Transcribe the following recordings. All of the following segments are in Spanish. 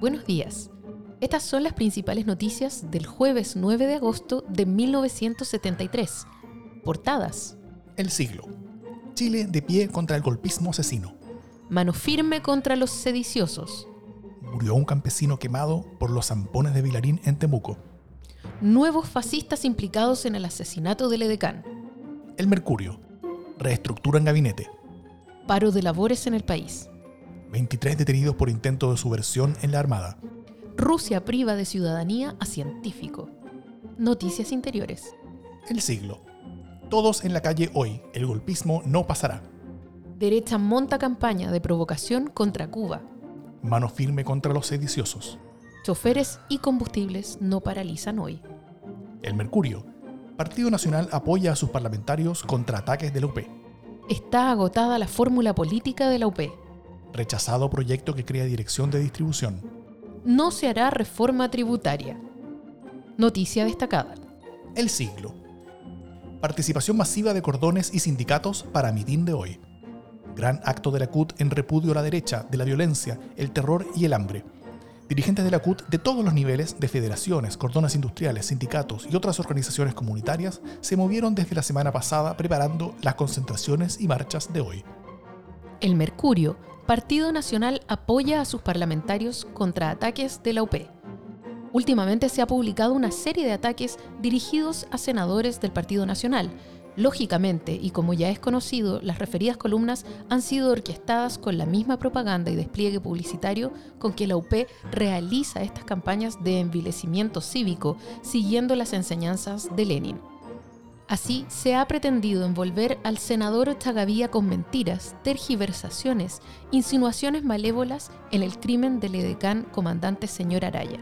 Buenos días. Estas son las principales noticias del jueves 9 de agosto de 1973. Portadas. El siglo. Chile de pie contra el golpismo asesino. Mano firme contra los sediciosos. Murió un campesino quemado por los zampones de Vilarín en Temuco. Nuevos fascistas implicados en el asesinato del edecán. El Mercurio. Reestructura en gabinete. Paro de labores en el país. 23 detenidos por intento de subversión en la Armada. Rusia priva de ciudadanía a científico. Noticias interiores. El siglo. Todos en la calle hoy. El golpismo no pasará. Derecha monta campaña de provocación contra Cuba. Mano firme contra los sediciosos. Choferes y combustibles no paralizan hoy. El Mercurio. Partido Nacional apoya a sus parlamentarios contra ataques de la UP. Está agotada la fórmula política de la UP. Rechazado proyecto que crea dirección de distribución. No se hará reforma tributaria. Noticia destacada. El siglo. Participación masiva de cordones y sindicatos para mitin de hoy. Gran acto de la CUT en repudio a la derecha de la violencia, el terror y el hambre. Dirigentes de la CUT de todos los niveles, de federaciones, cordones industriales, sindicatos y otras organizaciones comunitarias, se movieron desde la semana pasada preparando las concentraciones y marchas de hoy. El Mercurio, Partido Nacional apoya a sus parlamentarios contra ataques de la UP. Últimamente se ha publicado una serie de ataques dirigidos a senadores del Partido Nacional. Lógicamente, y como ya es conocido, las referidas columnas han sido orquestadas con la misma propaganda y despliegue publicitario con que la UP realiza estas campañas de envilecimiento cívico, siguiendo las enseñanzas de Lenin. Así se ha pretendido envolver al senador Chagavía con mentiras, tergiversaciones, insinuaciones malévolas en el crimen del edecán comandante señor Araya.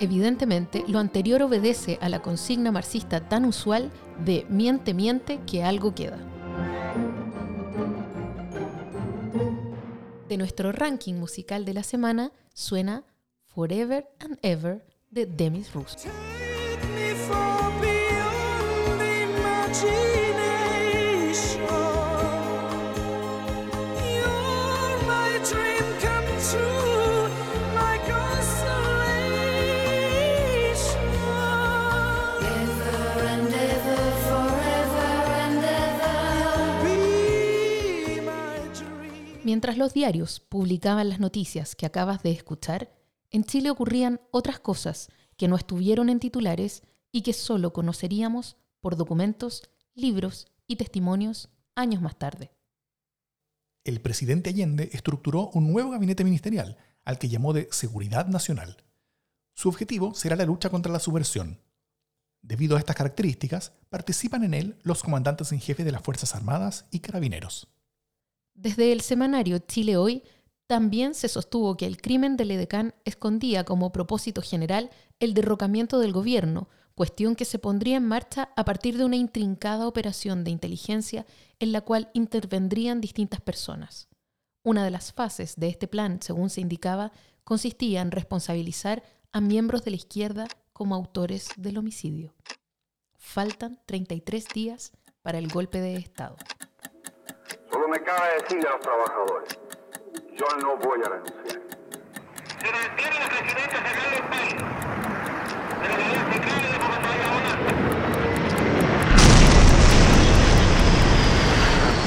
Evidentemente, lo anterior obedece a la consigna marxista tan usual de miente, miente, que algo queda. De nuestro ranking musical de la semana suena Forever and Ever de Demis Rousseau. Mientras los diarios publicaban las noticias que acabas de escuchar, en Chile ocurrían otras cosas que no estuvieron en titulares y que solo conoceríamos por documentos, libros y testimonios años más tarde. El presidente Allende estructuró un nuevo gabinete ministerial, al que llamó de Seguridad Nacional. Su objetivo será la lucha contra la subversión. Debido a estas características, participan en él los comandantes en jefe de las Fuerzas Armadas y Carabineros. Desde el semanario Chile Hoy también se sostuvo que el crimen del edecán escondía como propósito general el derrocamiento del gobierno, cuestión que se pondría en marcha a partir de una intrincada operación de inteligencia en la cual intervendrían distintas personas. Una de las fases de este plan, según se indicaba, consistía en responsabilizar a miembros de la izquierda como autores del homicidio. Faltan 33 días para el golpe de Estado. Me cabe decirle a los trabajadores, yo no voy a renunciar. Se mantiene la presidencia central del país, de la de Bonanza.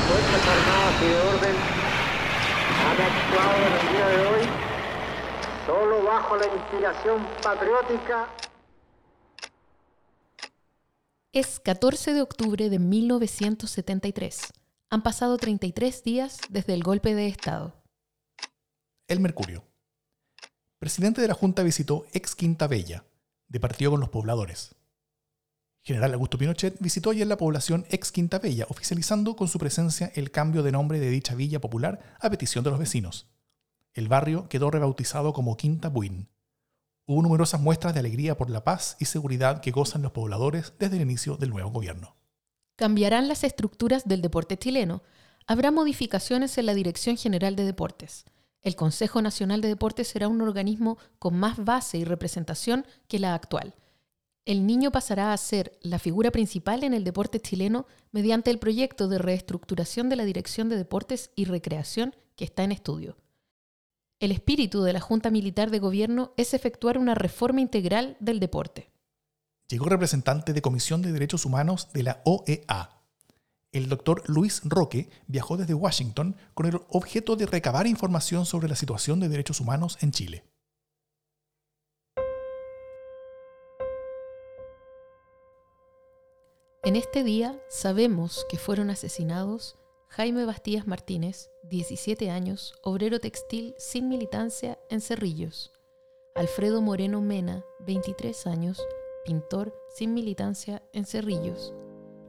Fuerzas Armadas y de Orden han actuado en el día de hoy solo bajo la inspiración patriótica Es 14 de octubre de 1973. Han pasado 33 días desde el golpe de Estado. El Mercurio. Presidente de la Junta visitó ex Quinta Bella, de partido con los pobladores. General Augusto Pinochet visitó ayer la población ex Quinta Bella, oficializando con su presencia el cambio de nombre de dicha villa popular a petición de los vecinos. El barrio quedó rebautizado como Quinta Buin. Hubo numerosas muestras de alegría por la paz y seguridad que gozan los pobladores desde el inicio del nuevo gobierno. Cambiarán las estructuras del deporte chileno. Habrá modificaciones en la Dirección General de Deportes. El Consejo Nacional de Deportes será un organismo con más base y representación que la actual. El niño pasará a ser la figura principal en el deporte chileno mediante el proyecto de reestructuración de la Dirección de Deportes y Recreación que está en estudio. El espíritu de la Junta Militar de Gobierno es efectuar una reforma integral del deporte. Llegó representante de Comisión de Derechos Humanos de la OEA. El doctor Luis Roque viajó desde Washington con el objeto de recabar información sobre la situación de derechos humanos en Chile. En este día sabemos que fueron asesinados Jaime Bastías Martínez, 17 años, obrero textil sin militancia en Cerrillos. Alfredo Moreno Mena, 23 años, pintor sin militancia en Cerrillos.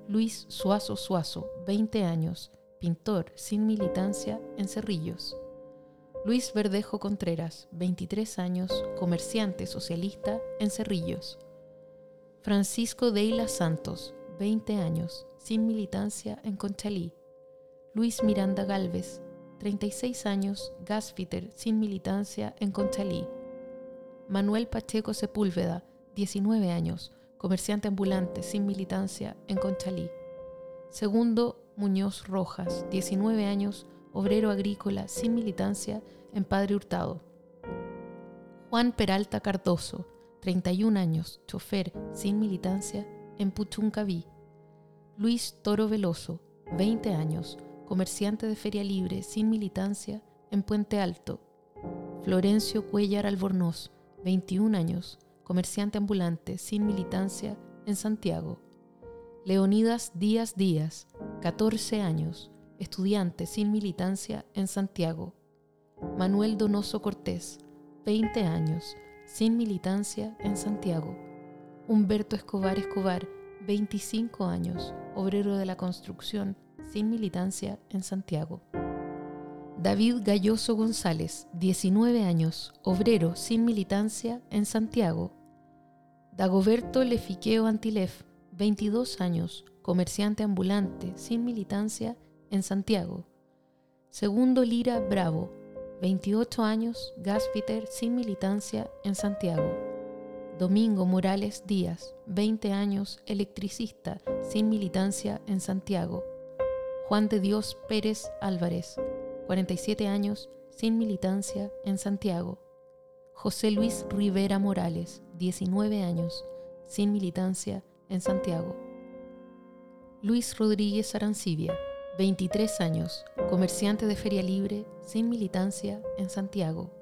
Luis Suazo Suazo, 20 años, pintor sin militancia en Cerrillos. Luis Verdejo Contreras, 23 años, comerciante socialista en Cerrillos. Francisco Deila Santos, 20 años, sin militancia en Conchalí. Luis Miranda Galvez, 36 años, gasfitter, sin militancia en Conchalí. Manuel Pacheco Sepúlveda, 19 años, comerciante ambulante, sin militancia en Conchalí. Segundo Muñoz Rojas, 19 años, obrero agrícola, sin militancia en Padre Hurtado. Juan Peralta Cardoso, 31 años, chofer, sin militancia en Puchuncaví. Luis Toro Veloso, 20 años, comerciante de feria libre sin militancia en Puente Alto. Florencio Cuellar Albornoz, 21 años, comerciante ambulante sin militancia en Santiago. Leonidas Díaz Díaz, 14 años, estudiante sin militancia en Santiago. Manuel Donoso Cortés, 20 años, sin militancia en Santiago. Humberto Escobar Escobar, 25 años, obrero de la construcción, sin militancia en Santiago. David Galloso González, 19 años, obrero sin militancia en Santiago. Dagoberto Lefiqueo Antilef, 22 años, comerciante ambulante sin militancia en Santiago. Segundo Lira Bravo, 28 años, gasfitter sin militancia en Santiago. Domingo Morales Díaz, 20 años, electricista, sin militancia en Santiago. Juan de Dios Pérez Álvarez, 47 años, sin militancia en Santiago. José Luis Rivera Morales, 19 años, sin militancia en Santiago. Luis Rodríguez Arancibia, 23 años, comerciante de feria libre, sin militancia en Santiago.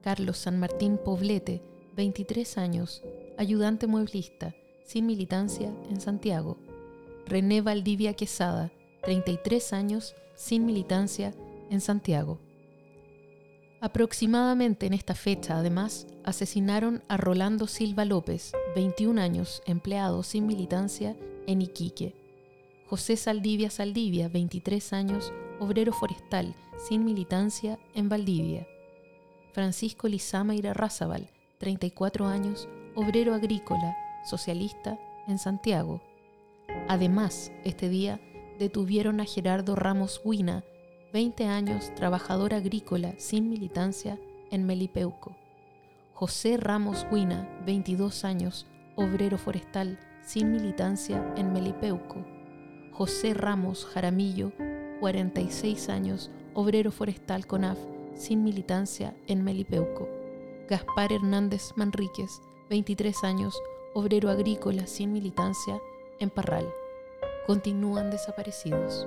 Carlos San Martín Poblete, 23 años, ayudante mueblista, sin militancia en Santiago. René Valdivia Quesada, 33 años, sin militancia en Santiago. Aproximadamente en esta fecha, además, asesinaron a Rolando Silva López, 21 años, empleado sin militancia en Iquique. José Saldivia Saldivia, 23 años, obrero forestal, sin militancia en Valdivia. Francisco Lizama Irarrázaval, 34 años, obrero agrícola, socialista en Santiago. Además, este día detuvieron a Gerardo Ramos Huina, 20 años, trabajador agrícola sin militancia en Melipeuco. José Ramos Huina, 22 años, obrero forestal sin militancia en Melipeuco. José Ramos Jaramillo, 46 años, obrero forestal CONAF sin militancia en Melipeuco. Gaspar Hernández Manríquez, 23 años, obrero agrícola sin militancia en Parral. Continúan desaparecidos.